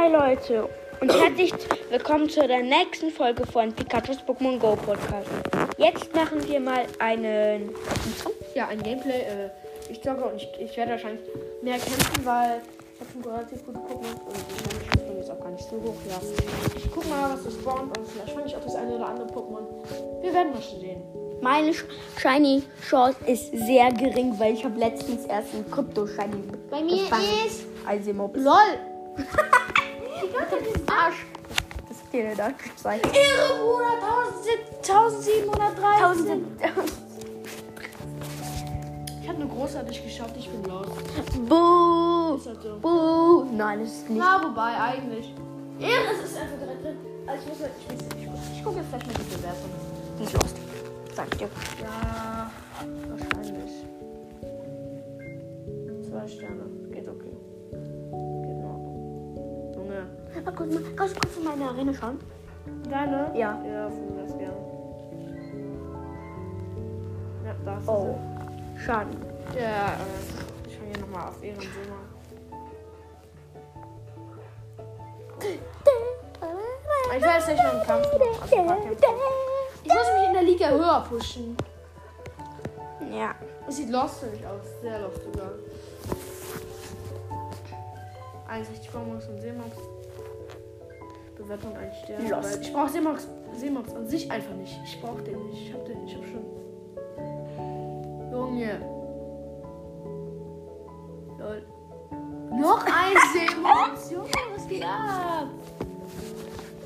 Hi Leute und herzlich willkommen zu der nächsten Folge von Pikachu's Pokémon Go Podcast. Jetzt machen wir mal einen. Ja, ein Gameplay. Äh, ich zocke und ich, ich werde wahrscheinlich mehr kämpfen, weil ich habe schon relativ gute Pokémon und meine Schwester ist auch gar nicht so hoch. Ja, ich guck mal, was das spawnt und vielleicht fange ich auch das eine oder andere Pokémon. Wir werden mal sehen. Meine Sh- Shiny Chance ist sehr gering, weil ich habe letztens erst einen Krypto Shiny Bei mir gefangen. ist- Also. LOL! Das dir der sein. Irre, Bruder! 1713! Ich habe nur großartig geschafft, ich bin los. Buh. Ist halt so. Buh. Nein, das ist nicht. Na, wobei, eigentlich. Irre, es ist einfach direkt drin. Also, ich muss mal, ich, weiß nicht, ich, guck- ich gucke jetzt vielleicht mal die Bewertung. Die ist lost. Sag ich dir. Ja, wahrscheinlich. Zwei Sterne. Geht okay. Ah, guck mal, kannst du kurz in meine Arena schauen? Deine? Ja. Ja, das gerne. Ja, da ist Oh. Schaden. sie. Ja, äh, ich fange hier nochmal auf Ehren Sommer. Ich jetzt nicht Kampf machen. Also Kämpfe. Ich muss mich in der Liga höher pushen. Ja. Es sieht lost für mich aus. Sehr lost sogar. 61 Bonbons und Seemox. Bewertung 1 Stern. Weil Ich brauche Seemox, Seemox an sich einfach nicht. Ich brauche den nicht. Ich hab den, ich hab schon. Junge. Lol. Noch ein Seemox. Junge, was geht ab?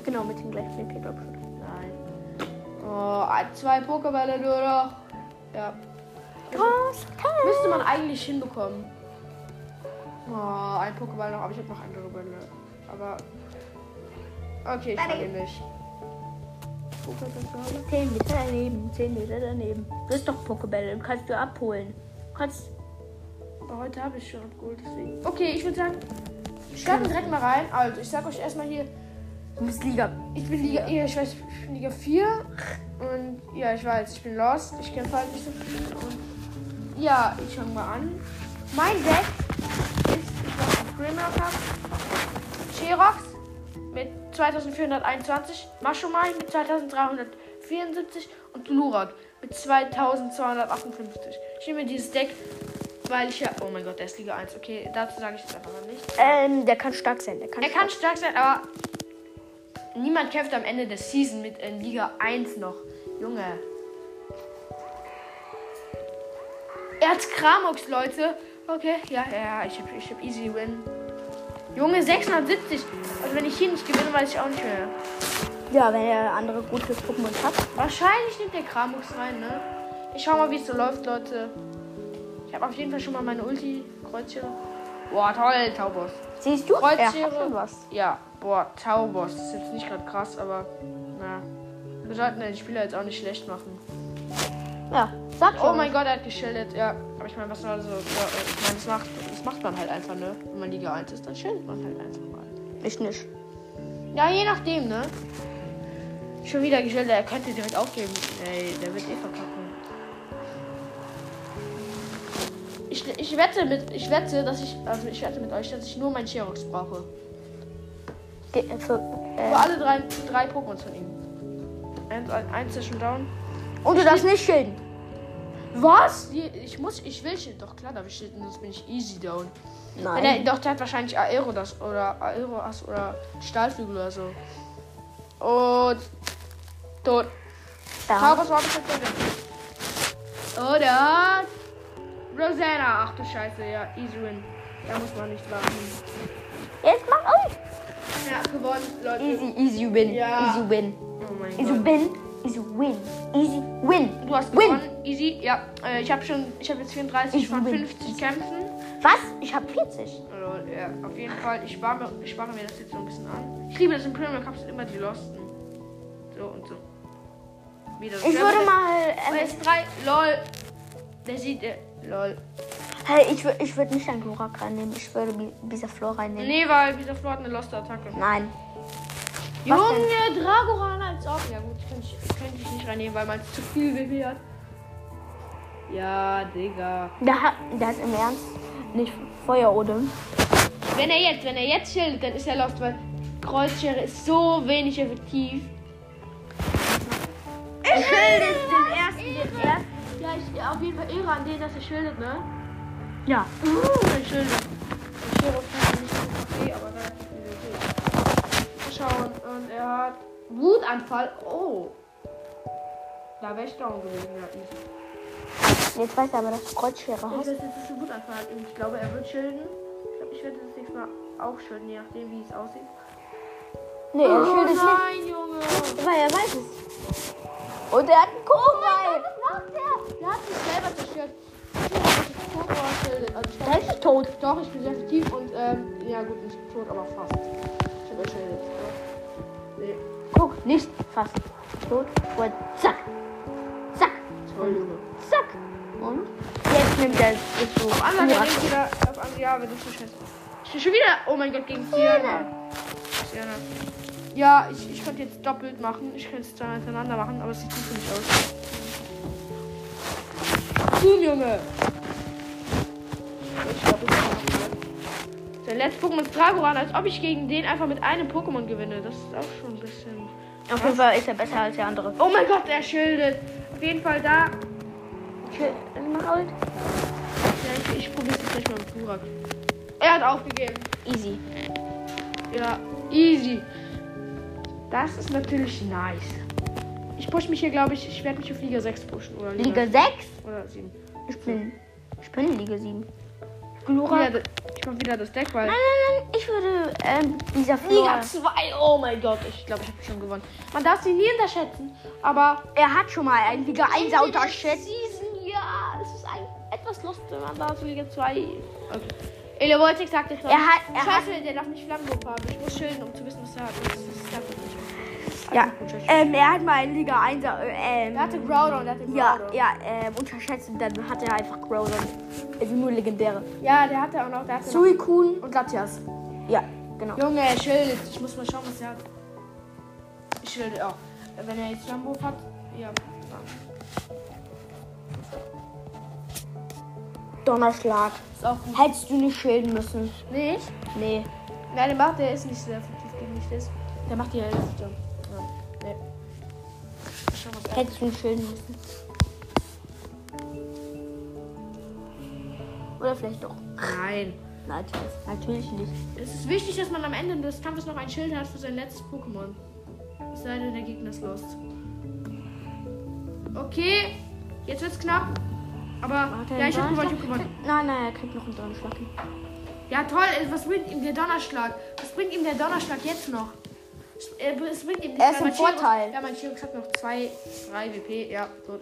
Genau, mit dem gleichen Link, glaube ich. Nein. Oh, zwei Pokébälle nur noch. Ja. Was? Müsste man eigentlich hinbekommen. Oh, ein Pokéball noch, aber ich habe noch andere Bälle. Aber. Okay, ich Daddy. verliere nicht. 10 Meter daneben, 10 Meter daneben. Das ist doch Pokebälle, kannst du abholen. Kannst. Aber heute habe ich schon abgeholt, deswegen. Okay, ich würde sagen, starten direkt mal rein. Also, ich sag euch erstmal hier, Du bist Liga. ich bin Liga, ja, ich weiß, ich bin Liga 4. Und ja, ich weiß, ich bin lost. Ich kämpfe halt nicht so viel. Und ja, ich fange mal an. Mein Deck ist, ich mache Grimlock Cup, Sherox mit 2421, Mashomai mit 2374 und Lurok mit 2258. Ich nehme dieses Deck, weil ich ja. Oh mein Gott, der ist Liga 1. Okay, dazu sage ich jetzt einfach mal nichts. Ähm, der kann stark sein. Der kann Er kann stark sein, aber niemand kämpft am Ende der Season mit in Liga 1 noch. Junge. Er hat Kramox, Leute. Okay, ja, ja, ja, ich hab, ich hab easy win. Junge, 670. Also wenn ich hier nicht gewinne, weiß ich auch nicht mehr. Ja, wenn er andere gute Pokémon hat. Wahrscheinlich nimmt der Kramox rein, ne? Ich schau mal, wie es so läuft, Leute. Ich habe auf jeden Fall schon mal meine Ulti. Kreuzschere. Boah, toll, Taubos. Siehst du? Er Kreuzschere. was. Ja, boah, Taubos. Ist jetzt nicht gerade krass, aber na. Wir sollten den Spieler jetzt auch nicht schlecht machen. Ja, sag schon. Oh mein Gott, er hat geschildert, ja. Aber ich meine, was soll so. Ja, ich meine, das macht, das macht man halt einfach, ne? Wenn man Liga 1 ist, dann schildert man halt einfach mal. Ich nicht. Ja, je nachdem, ne? Schon wieder geschildert, er könnte direkt aufgeben. Ey, der wird eh verkacken. Ich, ich wette mit, ich wette, dass ich, also ich wette mit euch, dass ich nur meinen Sherox brauche. Ge äh, für, Aber äh, alle drei, drei Pokémon von ihm. Eins, eins ist schon down. und du darfst nicht schilden. Was? Ich muss, ich will Schild. Doch klar, darf ich Schild, sonst bin ich easy down. Wenn er, Nein. doch, der hat wahrscheinlich Aero das oder Aero Ass oder Stahlflügel oder so. Und tot. Da. Taubos war bestimmt drin. Oder Rosanna. Ach du Scheiße, ja, easy win. Da muss man nicht warten. Jetzt mach auf. Ja, gewonnen, Leute. Easy, easy win. Ja. Easy win. Oh mein Easy Gott. win. Easy win. Easy win. Du hast Win. gewonnen, easy. Ja, äh, ich habe schon, ich habe jetzt 34 Easy von win. 50 Kämpfen. Was? Ich hab 40. Also, ja, auf jeden Fall. Ich spare, mir, ich spare mir das jetzt so ein bisschen an. Ich liebe das in Premier Cups sind immer die Losten. So und so. Wieder. Ich würde mal. Ähm, S3, lol. Der sieht, äh, lol. hey, ich, wür- ich würde nicht einen Glurak reinnehmen. Ich würde Bi- Bisaflor reinnehmen. Nee, weil dieser Flo hat eine Lost-Attacke. Nein. Was Junge, Dragoran als ob. Ja ich nicht reinnehmen, weil man zu viel WP hat. Ja, Digga. Der hat, der hat im Ernst nicht Feuerodem. Wenn er jetzt, wenn er jetzt schildert, dann ist er lost, weil Kreuzschere ist so wenig effektiv. Er schildert den ersten, den ersten. Ja, ich auf jeden Fall irre an den, dass er schildert, ne? Ja. Uh, er schildert. Der Sheriff nicht okay, aber relativ okay. Mal schauen. Und er hat Wutanfall. Oh. Da wäre ich down gewesen, ja. Jetzt weiß er aber, dass du Kreuzschere Ich hast. weiß, dass es ein Wutanfall hat. Und ich glaube, er wird schilden. Ich glaube, ich werde das nächste Mal auch schilden, je nachdem, wie es aussieht. Nee, er oh schildert nicht. nein, Junge. Weil er weiß es. Und er hat einen Kobalt. Was macht der? Der hat sich selber zerstört. Ich nicht er schildet. Also ich Der ist nicht tot. Doch, ich bin sehr effektiv und ähm, ja gut, nicht tot, aber fast. Ich habe erschildet. Nee, Guck, nicht fast. Tot. Und zack. Zack. Und jetzt nimmt er es so. Auf nimmt wieder ja, scheiße. Ich bin schon wieder, oh mein Gott, gegen Sienna. Sienna. Ja, ich, ich könnte jetzt doppelt machen. Ich könnte es dann hintereinander machen, aber es sieht gut für mich aus. Boom, Junge. Ich glaube, Der letzte Pokémon ist Dragoran, als ob ich gegen den einfach mit einem Pokémon gewinne. Das ist auch schon ein bisschen. Auf jeden Fall ist er besser als der andere. Oh mein Gott, er schildet. Auf jeden Fall da. Mach halt. Ja, ich, ich probiere es jetzt gleich mal mit Burak. Er hat aufgegeben. Easy. Ja, easy. Das ist natürlich nice. Ich push mich hier, glaube ich, ich werde mich auf Liga 6 pushen. Oder Liga 6? Oder 7. Ich bin. Ich bin in Liga 7. Ich Glura. Nein, wieder, das Deck, weil. nein, nein. Ich würde ähm, dieser Liga Flora. 2, oh mein Gott, ich glaube, ich habe schon gewonnen. Man darf sie nie unterschätzen, aber. Er hat schon mal einen Liga 1 unterschätzt. Season, ja, es ist ein, etwas lust, wenn man da so Liga 2. Okay. Elevoltik sagt, ich Er hat- er Scheiße, der darf nicht Flammenwurf haben. Ich muss schilden, um zu wissen, was er hat. Ja. Ähm, er hat mal einen Liga 1 äh, ähm, Der hatte Groudon, der hatte Groudon. Ja, ja, ähm, unterschätzt und dann hat er einfach Groudon. Also nur legendäre. Ja, der hatte auch noch, der hatte. Suicune. Und Latias. Ja, genau. Junge, er schildet. Ich muss mal schauen, was er hat. Ich schilde auch. Wenn er jetzt Flammenwurf hat, ja. Donnerschlag. Ist auch gut. Hättest du nicht schilden müssen. Nicht? Nee. Nein, der macht, der ist nicht sehr effektiv gegen mich. Der macht die Hälfte. Hättest du nicht schilden müssen. Oder vielleicht doch. Nein. Natürlich, natürlich nicht. Es ist wichtig, dass man am Ende des Kampfes noch ein Schild hat für sein letztes Pokémon. Es sei denn, der Gegner ist lost. Okay, jetzt wird's knapp. Aber er ja, ich hab gewonnen, ich hab Donnerschlag? gewonnen. Nein, nein, er kriegt noch einen Donnerschlag. Ja, toll. äh, Was bringt ihm der Donnerschlag? Was bringt ihm der Donnerschlag jetzt noch? Es äh, es bringt ihm Er ist im Vorteil. Ja, mein Chirurg hat noch 2, 3 WP. Ja, gut.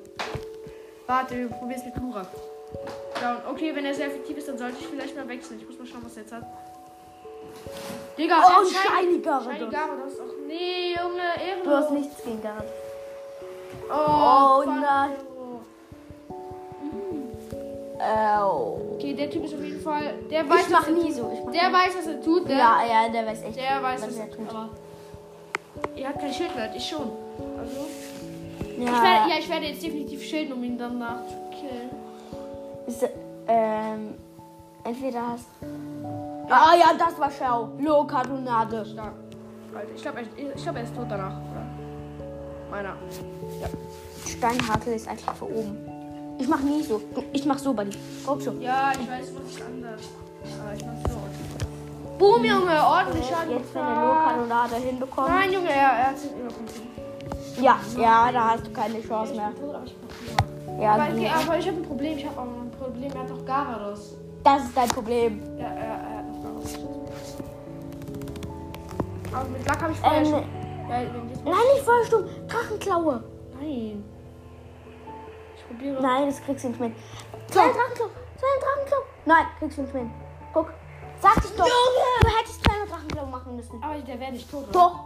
Warte, wir probieren es mit Lura. Down. Okay, wenn er sehr effektiv ist, dann sollte ich vielleicht mal wechseln. Ich muss mal schauen, was er jetzt hat. Digga, Oh, ein Shiny Gyarados. Shiny Gyarados. Och nee, Junge, Ehrenlos. Du hast nichts gegen Garant. Oh, Oh, nein. Oh. Okay, der Typ ist auf jeden Fall. Der weiß, Ich mach nie so. Ich mach Der nie. weiß, was er tut. Der, Ja, ja, der weiß echt. der weiß, was was er tut. Ihr habt kein Schild mehr, ich schon. Also. Ja, Ich werde, ja, ich werde jetzt definitiv schilden, um ihn danach zu killen. Ist, ähm, entweder hast. Ah ja, das war schau. Lokadonade. Stark. Alter, ich glaube, ich glaub, er ist tot danach. Meiner. Steinhakel ist einfach für oben. Ich mach nie so. Ich mach so, Buddy. Guck so. Ja, ich weiß, was ist anders. Aber ich mach so. Boom, Junge, ordentlich Schaden. Jetzt, wenn er gemacht. Lokadonade hinbekommt. Nein, Junge, er, er hat überkommen. Ja, ja, da hast du keine Chance mehr. Ja, aber, okay, aber ich habe ein Problem. Ich habe auch ein Problem. Er hat doch Garados. das ist dein Problem. Ja, er, er hat noch Garados. Aber mit Lack habe ich vorher Ähm, schon. Ja, Nein, nicht Vollsturm. Drachenklaue. Nein. Ich probiere. Nein, das kriegst du nicht mit. Zwei Drachenklau. Zwei Drachenklau. Nein, kriegst du nicht mit. Sag ich doch. Du hättest keine Drachenklau machen müssen. Aber der wäre nicht tot. oder? Doch.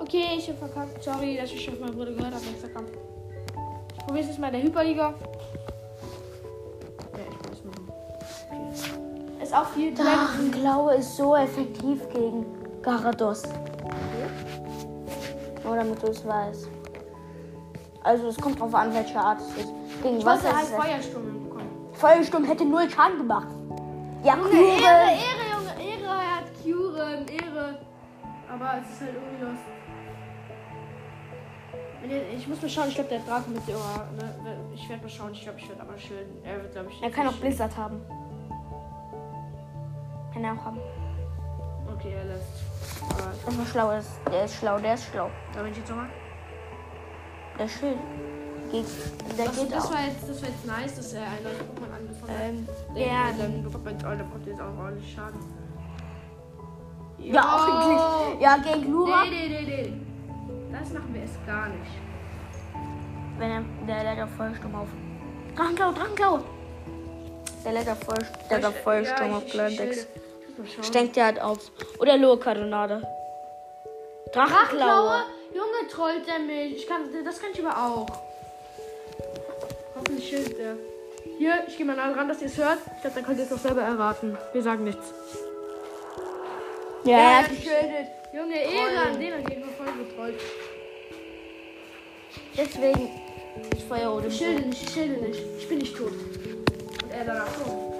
Okay, ich habe verkackt. Sorry, dass ich auf meinen Bruder gehört habe. Kampf. Ich probiere es jetzt mal in der Hyperliga. Ja, ich es mal. Okay. Ist auch viel Drachenklaue ist so effektiv gegen Garados. Nur damit du es weißt. Also es kommt drauf an, welche Art es ist. Gegen Ich was wollte halt. Feuersturm bekommen. Feuersturm hätte null Schaden gemacht. Ja, Junge, Ehre, Ehre, Junge, Ehre, er hat Kuren, Ehre. Aber es ist halt irgendwie los. Ich muss mal schauen, ich glaube, der Drache mit der Ohr, ne? ne ich werde mal schauen, ich glaube, ich werde aber schön. Er wird, glaube ich. Er kann auch schön. Blizzard haben. Kann er auch haben. Okay, er lässt. Aber. Also schlau ist. Der ist schlau, der ist schlau. Da bin ich jetzt nochmal. Der ist schön. Geht, der Das, geht das, auch. war jetzt, das war jetzt nice, dass er ein neues Pokémon angefangen hat. Ähm, Der, ja, dann bekommt man, oh, der bekommt jetzt auch ordentlich Schaden. ja, auch wirklich. Ja, gegen Lura. Nee, nee, nee, nee. Das machen wir erst gar nicht. Wenn er, der lädt auf Vollsturm auf. Drachenklau, Drachenklau! Der lädt auf Voll, der hat auf Vollsturm Ja, auf Glandex. ich- der halt auf. Oder Loa Cardonade. Drachenklaue? Drachenklaue. Junge, trollt der mich. Ich kann, das kann ich aber auch. Der. Hier, ich gehe mal nah dran, dass ihr es hört. Ich glaube, dann könnt ihr es auch selber erraten. Wir sagen nichts. Ja, er hat geschildet. Junge, Elan, den hat gegen voll getrollt. deswegen ist Feuerrot im Ich schilde nicht, ich schilde nicht. Ich bin nicht tot. Und er danach schon.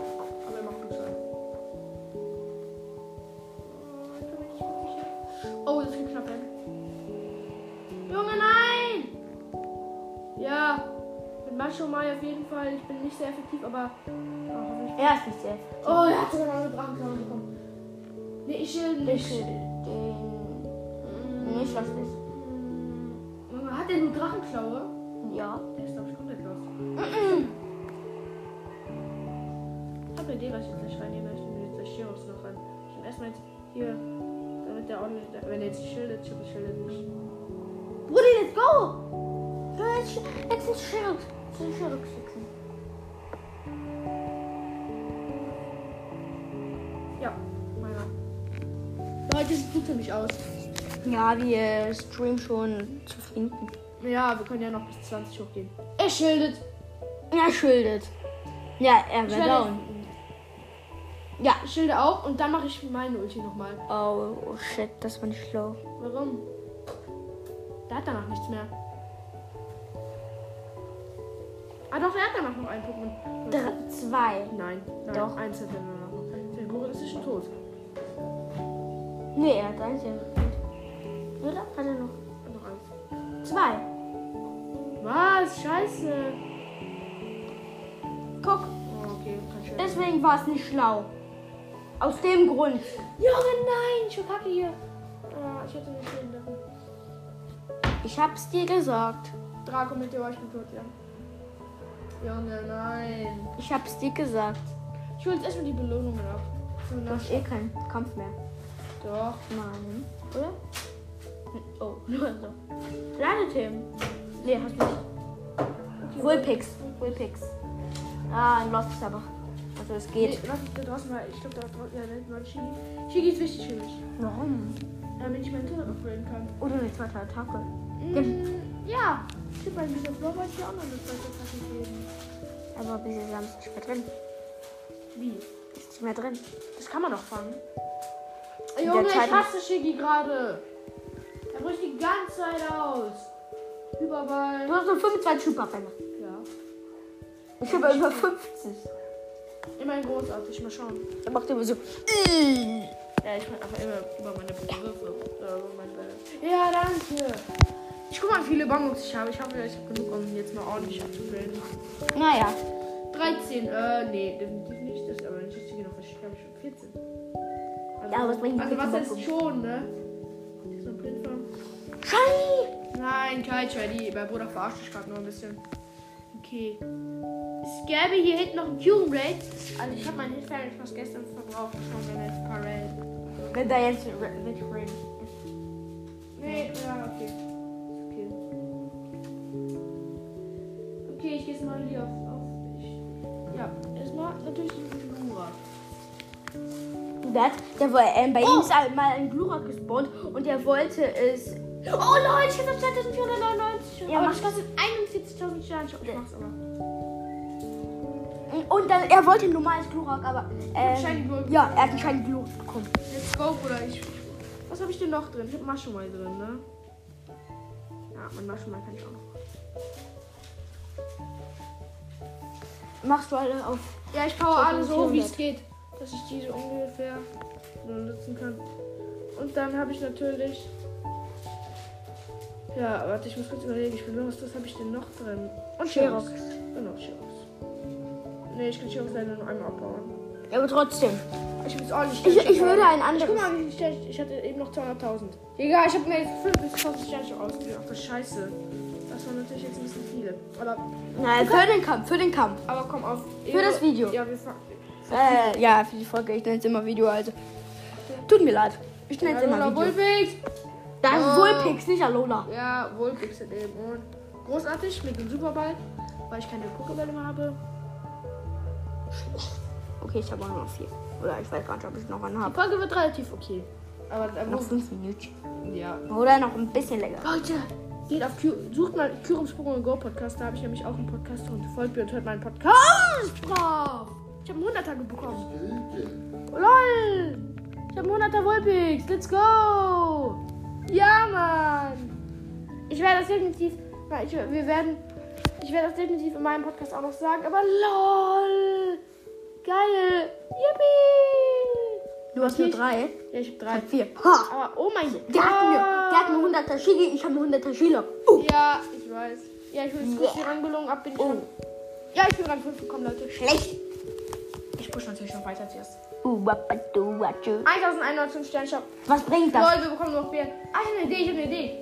Macho Mai auf jeden Fall. Ich bin nicht sehr effektiv, aber. Oh. Er ist nicht sehr. Oh, er hat sogar noch eine Drachenklaue bekommen. Nee, ich schilde Ich nicht. schilde den. Nicht was ist. Junge, hat der nur Drachenklaue? Ja. Der ist, glaube ich, komplett los. Ich habe eine Idee, was ich jetzt nicht reinnehme. Ich nehme jetzt das Shiros noch ran. Ich nehme erstmal jetzt hier, damit der ordentlich. Wenn er jetzt nicht schildet, ich hoffe, ich schildet nicht. Bruder, let's go! Let's, let's Shield. Fixen. Ja, meiner. Leute, sieht gut für mich aus. Ja, wir streamen schon zu finden. Ja, wir können ja noch bis 20 hochgehen. Er schildet. Er schildet. Ja, er werde- down. Ja. Ich schilde auch und dann mache ich meine Ulti nochmal. Oh, oh shit, das war nicht schlau. Warum? Der hat danach nichts mehr. Ah doch, er hat danach noch einen Pokémon. Dr zwei. Nein, nein, Doch. eins hat er nur noch. Der Gurren ist schon tot. Nee, er hat eins. ja. Oder? Hat er noch? Noch eins. Zwei. Was? Scheiße. Guck, Oh, okay, kann schön. deswegen war es nicht schlau. Aus dem Grund. Junge, nein, ich kacke hier. Ah, ich hätte nicht sehen dürfen. Ich hab's dir gesagt. Draco mit dir, ich bin tot, ja. Junge, nein. Ich hab's dir gesagt. Ich hol jetzt erstmal die Belohnungen ab. So Du hast eh keinen Kampf mehr. Doch. Nein. Oder? Oh, nur so. Ladethemen. Nee, hast du nicht. Wulpix. Wulpix. Ah, ein Lost aber. Also es Nee, geht. lass uns da draußen mal. Ich glaube, da draußen. Ja, war ein Shigi. Shigi ist wichtig für mich. Warum? Damit ich meinen Tunnel upgraden kann. Oder eine zweite Attacke. Mm, ja. Ich habe bei dieser Blau wollte ich auch noch eine zweite Attacke geben. Aber bis jetzt haben es nicht mehr drin. Wie? Ist nicht mehr drin. Das kann man doch fangen. In Junge, ich hasse Shigi gerade. Er bricht die ganze Zeit aus. Überball. Du hast nur 25 Superfälle. Ja. Ich habe über 50. Immerhin großartig. Mal schauen. Er macht immer so. Ja, ich meine einfach immer über meine Begriffe. Oder über meine Bälle. Ja, danke. Ich guck mal, wie viele Bonbons ich habe. Ich hoffe, ich habe genug, um jetzt mal ordentlich abzugraden. Naja. 13. Äh, nee, definitiv nicht. Das ist aber nicht richtig genug. Ich glaube, ich schon 14. Also, Ja, was bringt Also, was ist schon, ne? So ein Printfarm. Shiny! Nein, kein Shady. Mein Bruder verarscht dich gerade nur ein bisschen. Okay. Es gäbe hier hinten noch ein Cube Raid. Also ich habe meinen Hilfe fast gestern verbraucht. Schon wenn jetzt Parade. Wenn da jetzt mit Rain. Nee, ja. Ist okay. Okay, ich gehe jetzt mal hier auf. auf ich, ja, erstmal natürlich Lura. Das, der, war- ähm, bei ihm ist halt mal ein Glurak gespawnt und er wollte es. Oh Leute, ich habe 2499. Ja, aber mach- das kostet 41.000 Sterne. Ich mach's aber. Und dann, er wollte ein normales Glurak, aber. Ähm, Glurak. ja, er hat einen Shiny Glurak bekommen. Let's go, Bruder. Ich, ich, was habe ich denn noch drin? Ich habe Maschenmal drin, ne? Ja, mein Maschenmal kann ich auch noch. Machst du alle auf. Ja, ich power alle so wie 400. es geht. Dass ich diese ungefähr so nutzen kann. Und dann habe ich natürlich. Ja, warte, ich muss kurz überlegen. Ich bin los. Was habe ich denn noch drin? Und Xerox. Genau, Xerox. Nee, ich kann Xerox leider nur einmal abbauen. Ja, aber trotzdem. Ich. Ich, ich würde ein Ich anderes. guck mal, Sterne ich, ich hatte eben noch 200.000. Egal, ich habe mir jetzt 5 bis 20 Sterne schon ausgegeben. Ach, das Scheiße. Das war natürlich jetzt viele. Aber, Nein, für den Kampf, für den Kampf. aber komm auf. Für das Video. Ja, wir fangen. Äh, ja, für die Folge. Ich nenne es immer Video, also. Tut mir leid. Ich nenne es immer Alola Video. Wulpix. Das ist Oh. Wulpix, nicht Alola. Ja, Wulpix eben. Und großartig mit dem Superball, weil ich keine Pokébälle mehr habe. Okay, ich habe auch noch vier. Oder ich weiß gar nicht, ob ich noch einen Die habe. Folge wird relativ okay. Aber da Noch fünf Minuten. Ja. Oder noch ein bisschen länger. Leute, geht auf Q sucht mal Kyrums Pokémon Go Podcast. Da habe ich nämlich auch einen Podcast und folgt mir und hört meinen Podcast drauf. Ich habe einen 100er bekommen. LOL! Ich habe einen 100er Wolpix. Let's go! Ja, Mann! Ich werde das definitiv. Ich, wir werden. Ich werde das definitiv in meinem Podcast auch noch sagen. Aber LOL! Geil! Yippie! Du hast nur Ich- drei. Ja, ich habe drei. Vier. Ha! Aber oh mein Gott. Der hat mir, der hat mir 100er Shigi, ich habe eine 100er Shila. Uh. Ja, ich weiß. Ja, ich will jetzt kurz die Rangbelohnung ab. Bin ich Oh. Ja, ich bin Rang 5 gekommen, Leute. Schlecht. Ich push natürlich noch weiter zuerst. Uh, wapadu, watschu. 1105 Sterne Shop. Was bringt das? Lol, wir bekommen noch Bären. Ah, ich habe eine Idee, ich habe eine Idee.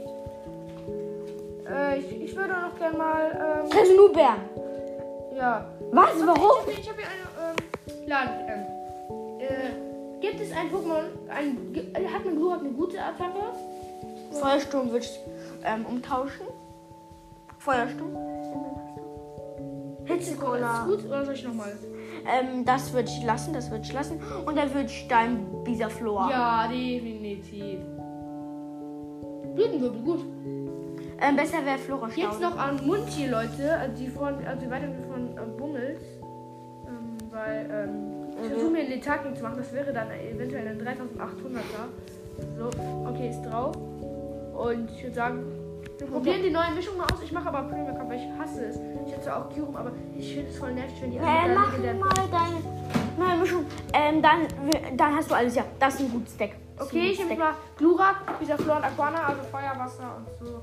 Äh, ich, ich würde noch gerne mal, ähm, Kriegst du nur Bären. ja. Was? Ich Warum? habe hier, ich hab hier eine, ähm, Laden, ähm, äh, gibt es ein Pokémon, ein, hat man Glurak eine gute Attacke? Feuersturm würde ich ähm, umtauschen. Feuersturm. Hitzekola. Ist gut, oder soll ich nochmal? Ähm, das würde ich lassen, das würde ich lassen. Und dann würde ich dein Bisaflor. Ja, definitiv. Blütenwirbel, gut. Ähm, besser wäre Flora Jetzt noch an Munchi, Leute, also die, von, also die Weiterentwicklung von äh, Bummels. Weil, ähm, ich versuche mir ein Letaking zu machen, das wäre dann eventuell ein 3800er. So, okay, ist drauf. Und ich würde sagen, wir probieren die neue Mischung mal aus. Ich mache aber Premier Cup, weil ich hasse es. Ich hätte auch Kyurem, aber ich finde es voll nervig, wenn die alle Äh, mach der mal deine neue Mischung. Ähm, dann, dann hast du alles, ja. Das ist ein gutes Deck. Okay, ich nehme mal Glurak, dieser Flor und Aquana, also Feuer, Wasser und so.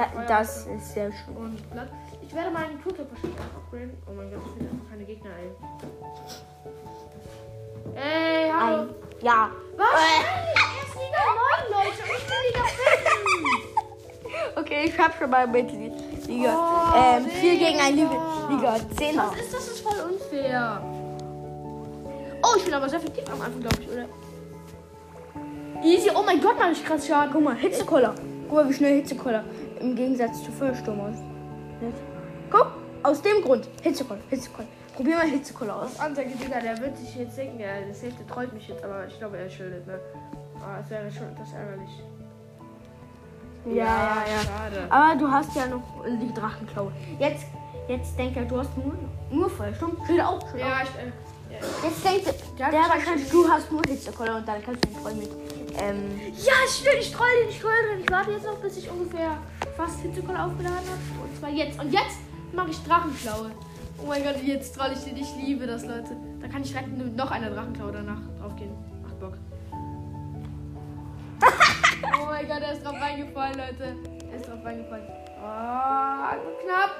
Da, das ist sehr schön. Und Blatt. Ich werde meinen Tutor wahrscheinlich upgraden. Oh mein Gott, es sind einfach keine Gegner, ey. Ey, hallo. Ein, ja. Was? Erst Liga 9, Leute. Ich bin Liga 5. Okay, ich hab schon mal mit Liga. Oh, ähm, 4 Digga. gegen ein Liga, Liga 10er. Was ist das? Das ist voll unfair. Oh, ich bin aber sehr effektiv am Anfang, glaube ich, oder? Easy. Oh mein Gott, mach ich krass Schaden. Guck mal, Hitzekoller. Guck mal, wie schnell Hitzekoller im Gegensatz zu Feuersturm aus. Guck, aus dem Grund. Hitzekoller, Hitzekoller. Probier mal Hitzekoller aus. Ansage, Digga, der wird sich jetzt denken, ja, das Hälfte trollt mich jetzt, aber ich glaube, er schuldet, ne? Ah, es wäre schon etwas ärgerlich. Schade. Aber du hast ja noch die Drachenklaue. Jetzt, jetzt denkt er, du hast nur, nur Feuersturm. Schild auch, Schild auch. Ja, ich, äh, ja. Jetzt denkt er, Der wahrscheinlich, du hast nur Hitzekoller und dann kannst du den voll mit. Ähm, Ja, stimmt, ich troll den, ich troll den. Ich warte jetzt noch, bis ich ungefähr fast Hitzekoller aufgeladen habe. Und zwar jetzt. Und jetzt mache ich Drachenklaue. Oh mein Gott, jetzt troll ich den. Ich liebe das, Leute. Da kann ich direkt mit noch einer Drachenklaue danach draufgehen. Macht Bock. oh mein Gott, er ist drauf reingefallen, Leute. Er ist drauf reingefallen. Oh, knapp.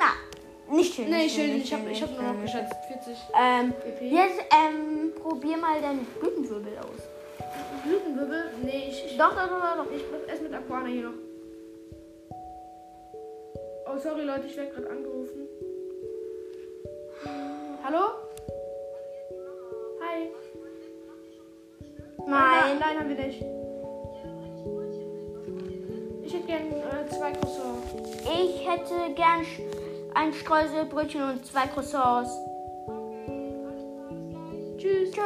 na, nicht schön. Nee, nicht schön. nicht Ich habe ich hab nur noch geschätzt. 40 Ähm, EP. jetzt, ähm, probier mal deinen Blütenwirbel aus. Blütenwirbel? Nee, ich, ich Doch, doch, doch, doch. Ich bleib erst mit Aquana hier noch. Oh, sorry Leute, ich werde gerade angerufen. Hallo? Hi. Nein. Nein, haben wir nicht. Ich hätte gern äh, zwei Croissants. Ich hätte gern ein Streuselbrötchen und zwei Croissants. Tschüss. Tschö.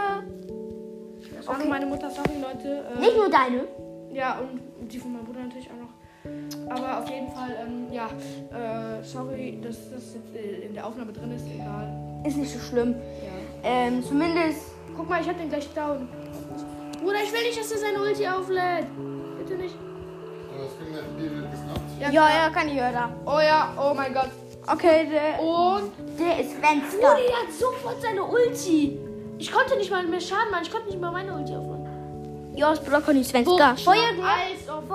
Das war Okay. meine Mutter, sorry Leute. Äh, Nicht nur deine. Ja, und die von meinem Bruder natürlich auch noch. Aber auf jeden Fall, ähm, ja, äh, sorry, dass das jetzt äh, in der Aufnahme drin ist, egal. Ist nicht so schlimm. Ja. Ähm, zumindest. Guck mal, ich hab den gleich down. Bruder, ich will nicht, dass er seine Ulti auflädt. Bitte nicht. Das gesnappt. Ja, ja, kann ich hören. Oh ja, oh mein Gott. Okay, der, Und. der ist Bruder, Fenster. der hat sofort seine Ulti. Ich konnte nicht mal mehr Schaden machen. Ich konnte nicht mal meine Ulti aufladen. Ja, språk ni Wo- svenska. Får jag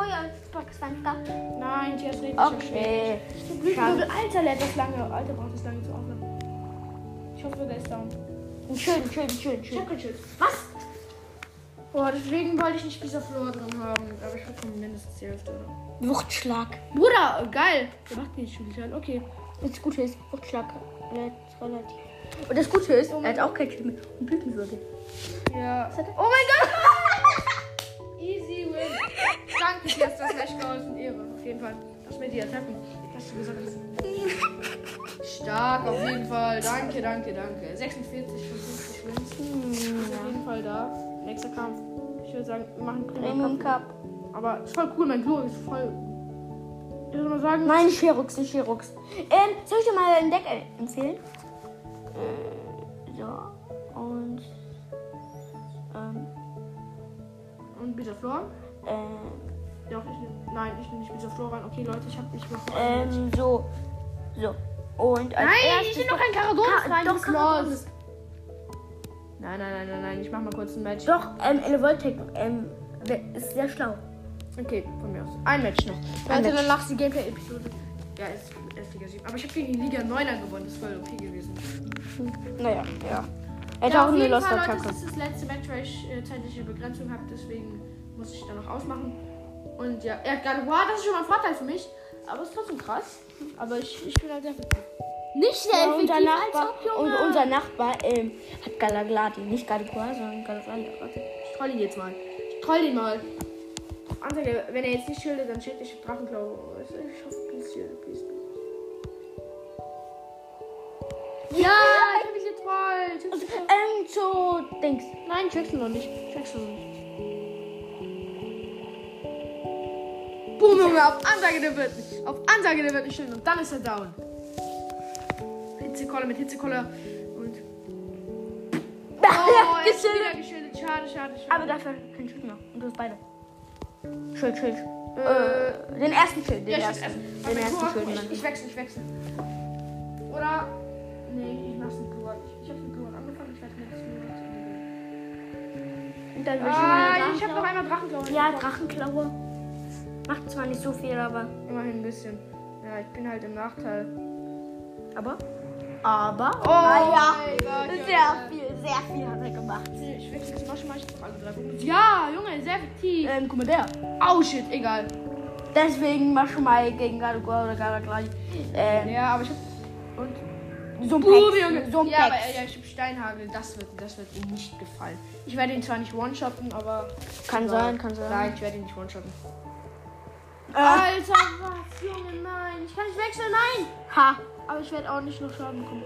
det? Als svenska? Nein, die ist richtig okay. Blütenwirbel, Alter, lädt das lange. Alter, braucht das lange zu aufladen. Ich hoffe, der ist down. Schön, schön, schön, schön. kein Schild. Was? Boah, deswegen wollte ich nicht dieser Floor drin haben. Aber ich bekomme mindestens die Hälfte, oder? Wuchtschlag. Bruder, geil. Der macht mir nicht Schild. Okay. Das Gute ist, Wuchtschlag relativ. Und das Gute ist, Oh er hat auch kein Schild mehr. Und Blütenwirbel. Ja. Hat? Oh mein Gott! Dir hast das echt geholfen. Ehre, auf jeden Fall. Das mit die Attacken. Was du gesagt. Stark, auf jeden Fall. Danke, danke, danke. 46 von 50 Wins. Ist auf jeden Fall da. Nächster Kampf. Ich würde sagen, wir machen Premium Cup. Aber ist voll cool, mein Glory ist voll. Ich würde mal sagen, Nein, Sherux, nicht Sherux. Ähm, soll ich dir mal ein Deck äh, empfehlen? Äh, so. Und. Ähm, und Bitter Floor. äh, Doch, ich nein, ich nehme nicht Bitter Floor rein. Okay, Leute, ich habe nicht mehr. ähm, so. So. Und als Nein, erstes ich nehme noch kein Karadonis Ka- rein. doch, Karadonis. los. Nein, nein, nein, nein, nein. Ich mach mal kurz ein Match. Doch, ähm, Elevoltec, ähm, wer- ist sehr schlau. Okay, von mir aus. Ein Match noch. Ein Leute, Match. dann lachst die Gameplay-Episode. Ja, ist, ist Liga 7. Aber ich habe gegen die Liga 9er gewonnen. Das ist voll okay gewesen. Naja, ja. Er hat Ja, auch auf eine jeden Lost Fall, Leute, das ist das letzte Match, weil ich äh, zeitliche Begrenzung habe. Deswegen muss ich dann noch ausmachen. Und ja, er hat gerade, wow, das ist schon mal ein Vorteil für mich. Aber es ist trotzdem krass. Aber ich, ich bin halt effektiv. Nicht sehr unser effektiv, als Nachbar, ob, und unser Nachbar ähm, hat Galagladi. Nicht Galigua, sondern Galagladi. Warte, ich troll ihn jetzt mal. Ich troll ihn mal. Anzeige, wenn er jetzt nicht schildert, dann schickt ich Drachenklau. Ich hoffe, please shield, please. Ja, ich hab ihn getrollt. Ähm, so, Dings. Nein, checkst du noch nicht. Checkst du noch nicht. Boom, Junge, auf Ansage der wird nicht. Auf Ansage der wird nicht schön. Und dann ist er down. Hitzekolle mit Hitzekolle. Und. Oh, er ist wieder geschildert. Schade, schade, schade. Aber dafür kein Schild mehr. Und du hast beide. Schild, Schild. Äh, Äh, den ersten Schild. Den Ja, ich ersten. erst. Den ersten Schild. ich, ich wechsle, ich wechsle. Oder. Nee, ich mach's mit. Ich, ich hab's mit Gluon angefangen. Ich weiß nicht, was mir jetzt Und dann will ich Ah, ich hab noch einmal Drachenklaue. Ja, Drachenklaue. Macht zwar nicht so viel, aber. Immerhin ein bisschen. Ja, ich bin halt im Nachteil. Aber? Aber. Oh, ja. mein Gott, Sehr Junge. viel, sehr viel hat er gemacht. Ich wechsle jetzt Maschine, ich noch alle drei Punkte. Ja, Junge, sehr effektiv. Ähm, guck mal der. Oh shit, egal. Deswegen mach schon mal gegen Galagua oder Galagladi. Ähm, Ja, aber ich hab. Und. so ein Pex. Junge. So ein ja, aber ja, ich hab Steinhagel. Das wird, das wird ihm nicht gefallen. Ich werde ihn zwar nicht one-shotten, aber. Kann sein, kann sein. Nein, ich werde ihn nicht one-shotten. Alter, was, Junge, nein. Ich kann nicht wechseln, nein. ha. Aber ich werde auch nicht noch Schaden bekommen.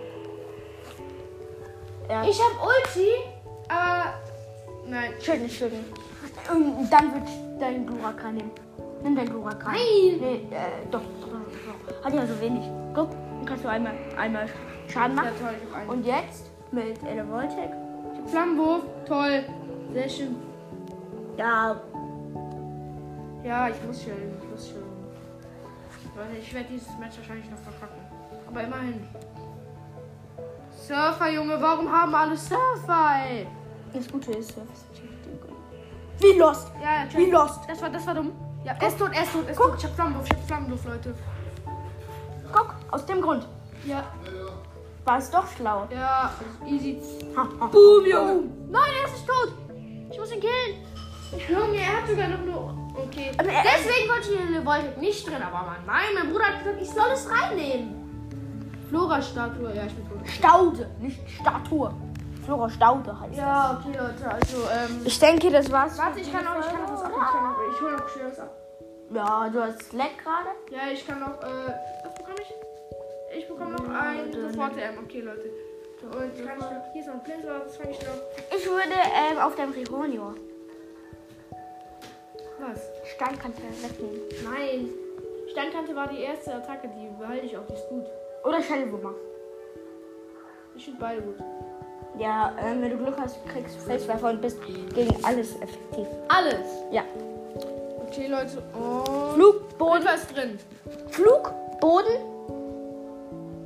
Ja. Ich hab Ulti, aber. Nein. Schön, nicht schön. Und dann wird dein Glurakan nehmen. Nimm dein Glurakan. Nein. Nee, äh, doch, doch, doch. Hat ja so wenig. Guck, dann kannst du einmal, einmal Schaden Ja, machen. toll, ich. Und jetzt mit Elevoltec. Flammenwurf, toll. Sehr schön. Ja, Ja, ich muss schön, ich muss schön. Leute, ich werde dieses Match wahrscheinlich noch verkacken. Aber immerhin. Surfer, Junge, warum haben alle Surfer, ey? das Gute ist, ja, wie lost. Ja, ja, Wie lost. Das war, das war dumm. Ja, er ist tot, er ist tot, er ist tot. Ich hab Flammenwurf, ich hab Flammenwurf, Leute. Guck, aus dem Grund Ja, war es doch schlau. ja, easy. Boom, Junge. Nein, er ist nicht tot. Ich muss ihn killen. Junge, er hat sogar noch nur. Okay. Aber Deswegen wollte ich in Voltic nicht drin, aber Mann, nein, mein Bruder hat gesagt, ich soll es reinnehmen. Flora-Statue, ja, ich bin tot. Staude, nicht Statue. Flora Staude heißt Ja, okay, Leute, also, ähm. Ich denke, das war's. Warte, ich kann noch, ich kann noch was ab. Ich, kann noch, ich hole noch schnell was ab. Ja, du hast Slack gerade. Ja, ich kann noch, äh, was bekomme ich? Ich bekomme noch ein sofort M. Okay, Leute. Und kann ich noch, hier ist noch ein Pinsel, das fange ich noch. Ich würde ähm, auf deinem Rihonio Was? Steinkante wegnehmen. Nein. Steinkante war die erste Attacke, die behalte ich auch, die ist gut. Oder Schellwurmer. Ich finde beide gut. Ja, ähm, wenn du Glück hast, kriegst du Felswerfer und bist gegen alles effektiv. Alles. Ja. Okay, Leute. Und. Flug, Boden, ist drin. Flug, Boden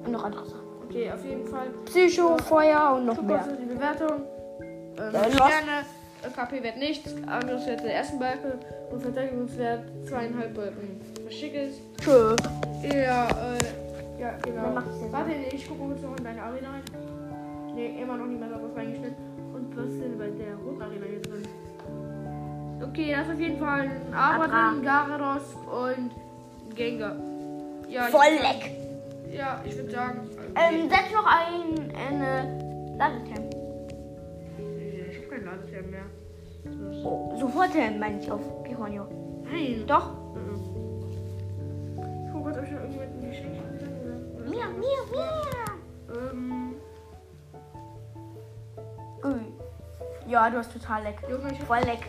und noch andere Sachen. Okay, auf jeden Fall. Psycho, Feuer und noch Guck mehr. die Bewertung. Ähm, Äh. Sterne. KP-Wert nichts, Angriffswert der ersten Balken und Verteidigungswert zweieinhalb Balken. Was schick ist. Tschö. Ja, äh, ja, genau. Warte, ich gucke kurz noch in deine Arena rein. Nee, immer noch nicht mehr was reingestellt. Und was ist denn bei der roten Arena hier drin? Okay, da ist auf jeden Fall ein drin, Gyarados und Gengar. Ja, Voll leck. Ja, ich würde sagen. Ähm, setz noch ein, eine Ladetem. Kein Ladeterm mehr. Oh, sofort ähm, meine ich auf Piranha. Nein. Doch. Ich gucke ob ich noch irgendjemanden geschenkt habe. Mia, mia, mia. Ähm, Ui. Ja, du hast total leck. Junge, ich Voll leck.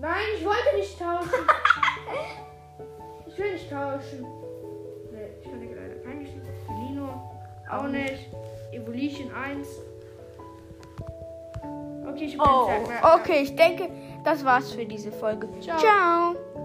Nein, ich wollte nicht tauschen. ich will nicht tauschen. Nee, ich kann dir leider kein Geschenk. Lino, auch nicht. Evolution 1. Okay, ich keine Oh, okay, ich denke, das war's für diese Folge. Ciao. Ciao.